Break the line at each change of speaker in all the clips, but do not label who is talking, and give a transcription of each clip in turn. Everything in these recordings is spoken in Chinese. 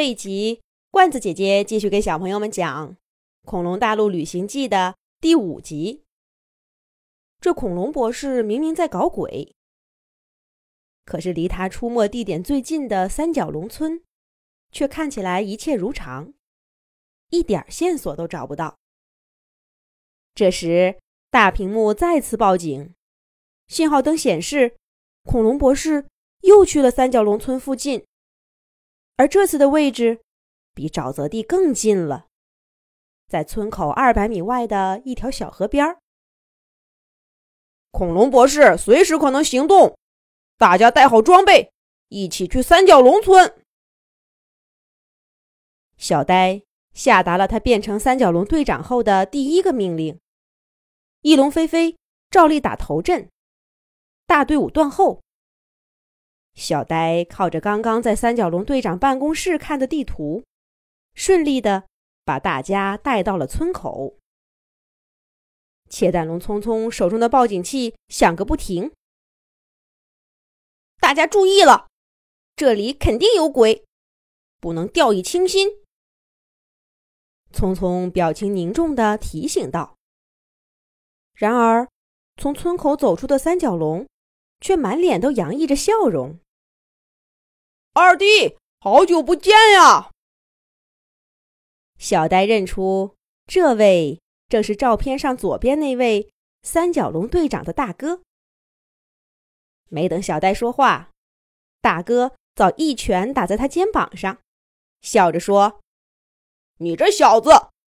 这一集，罐子姐姐继续给小朋友们讲《恐龙大陆旅行记》的第五集。这恐龙博士明明在搞鬼，可是离他出没地点最近的三角龙村，却看起来一切如常，一点线索都找不到。这时，大屏幕再次报警，信号灯显示，恐龙博士又去了三角龙村附近。而这次的位置比沼泽地更近了，在村口二百米外的一条小河边儿。
恐龙博士随时可能行动，大家带好装备，一起去三角龙村。
小呆下达了他变成三角龙队长后的第一个命令。翼龙飞飞照例打头阵，大队伍断后。小呆靠着刚刚在三角龙队长办公室看的地图，顺利的把大家带到了村口。切蛋龙匆匆手中的报警器响个不停，大家注意了，这里肯定有鬼，不能掉以轻心。匆匆表情凝重的提醒道。然而，从村口走出的三角龙。却满脸都洋溢着笑容。
二弟，好久不见呀！
小呆认出这位正是照片上左边那位三角龙队长的大哥。没等小呆说话，大哥早一拳打在他肩膀上，笑着说：“
你这小子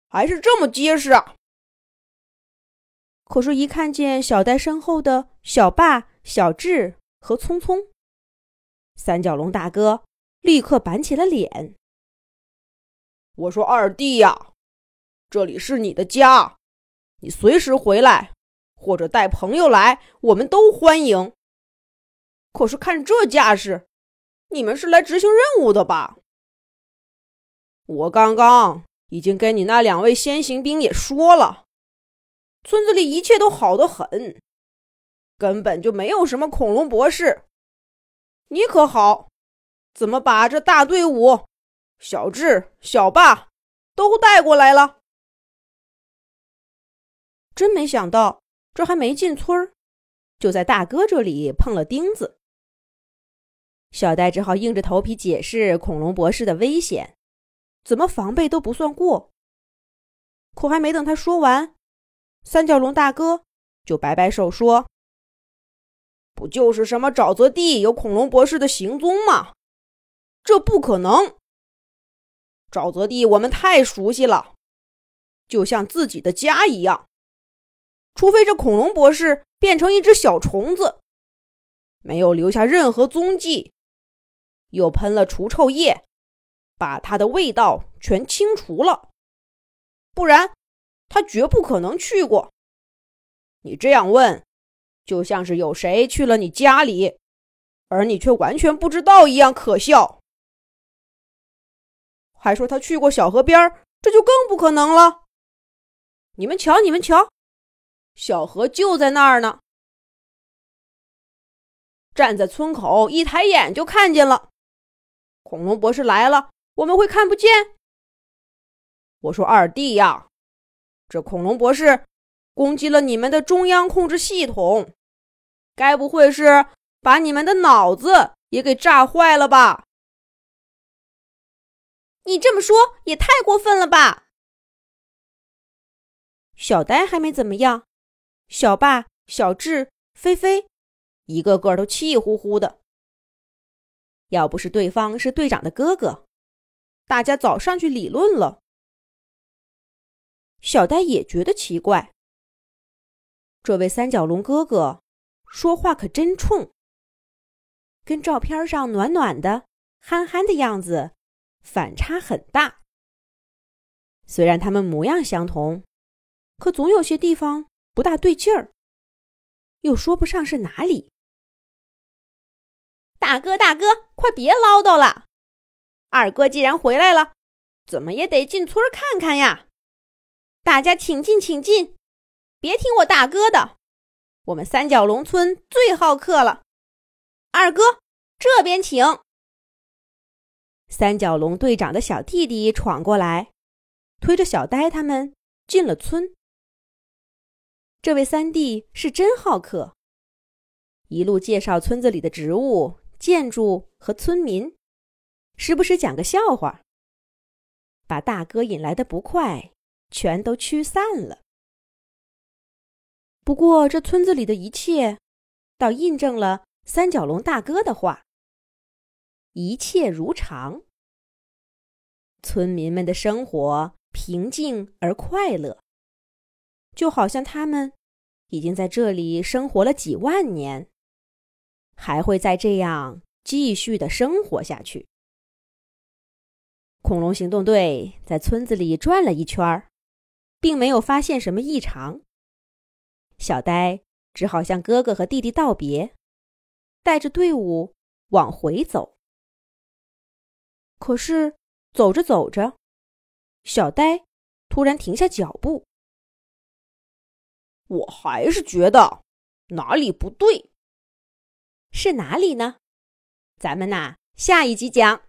还是这么结实。”
可是，一看见小呆身后的小爸。小智和聪聪，三角龙大哥立刻板起了脸。
我说：“二弟呀，这里是你的家，你随时回来，或者带朋友来，我们都欢迎。可是看这架势，你们是来执行任务的吧？我刚刚已经跟你那两位先行兵也说了，村子里一切都好得很。”根本就没有什么恐龙博士，你可好？怎么把这大队伍，小智、小霸都带过来了？
真没想到，这还没进村儿，就在大哥这里碰了钉子。小戴只好硬着头皮解释恐龙博士的危险，怎么防备都不算过。可还没等他说完，三角龙大哥就摆摆手说。
不就是什么沼泽地有恐龙博士的行踪吗？这不可能。沼泽地我们太熟悉了，就像自己的家一样。除非这恐龙博士变成一只小虫子，没有留下任何踪迹，又喷了除臭液，把它的味道全清除了，不然他绝不可能去过。你这样问。就像是有谁去了你家里，而你却完全不知道一样可笑。还说他去过小河边这就更不可能了。你们瞧，你们瞧，小河就在那儿呢。站在村口，一抬眼就看见了。恐龙博士来了，我们会看不见？我说二弟呀，这恐龙博士。攻击了你们的中央控制系统，该不会是把你们的脑子也给炸坏了吧？
你这么说也太过分了吧！小呆还没怎么样，小霸、小智、菲菲，一个个都气呼呼的。要不是对方是队长的哥哥，大家早上去理论了。小呆也觉得奇怪。这位三角龙哥哥说话可真冲，跟照片上暖暖的、憨憨的样子反差很大。虽然他们模样相同，可总有些地方不大对劲儿，又说不上是哪里。大哥，大哥，快别唠叨了！二哥既然回来了，怎么也得进村看看呀！大家请进，请进。别听我大哥的，我们三角龙村最好客了。二哥，这边请。三角龙队长的小弟弟闯过来，推着小呆他们进了村。这位三弟是真好客，一路介绍村子里的植物、建筑和村民，时不时讲个笑话，把大哥引来的不快全都驱散了。不过，这村子里的一切，倒印证了三角龙大哥的话：一切如常。村民们的生活平静而快乐，就好像他们已经在这里生活了几万年，还会再这样继续的生活下去。恐龙行动队在村子里转了一圈，并没有发现什么异常。小呆只好向哥哥和弟弟道别，带着队伍往回走。可是走着走着，小呆突然停下脚步。
我还是觉得哪里不对，
是哪里呢？咱们呐，下一集讲。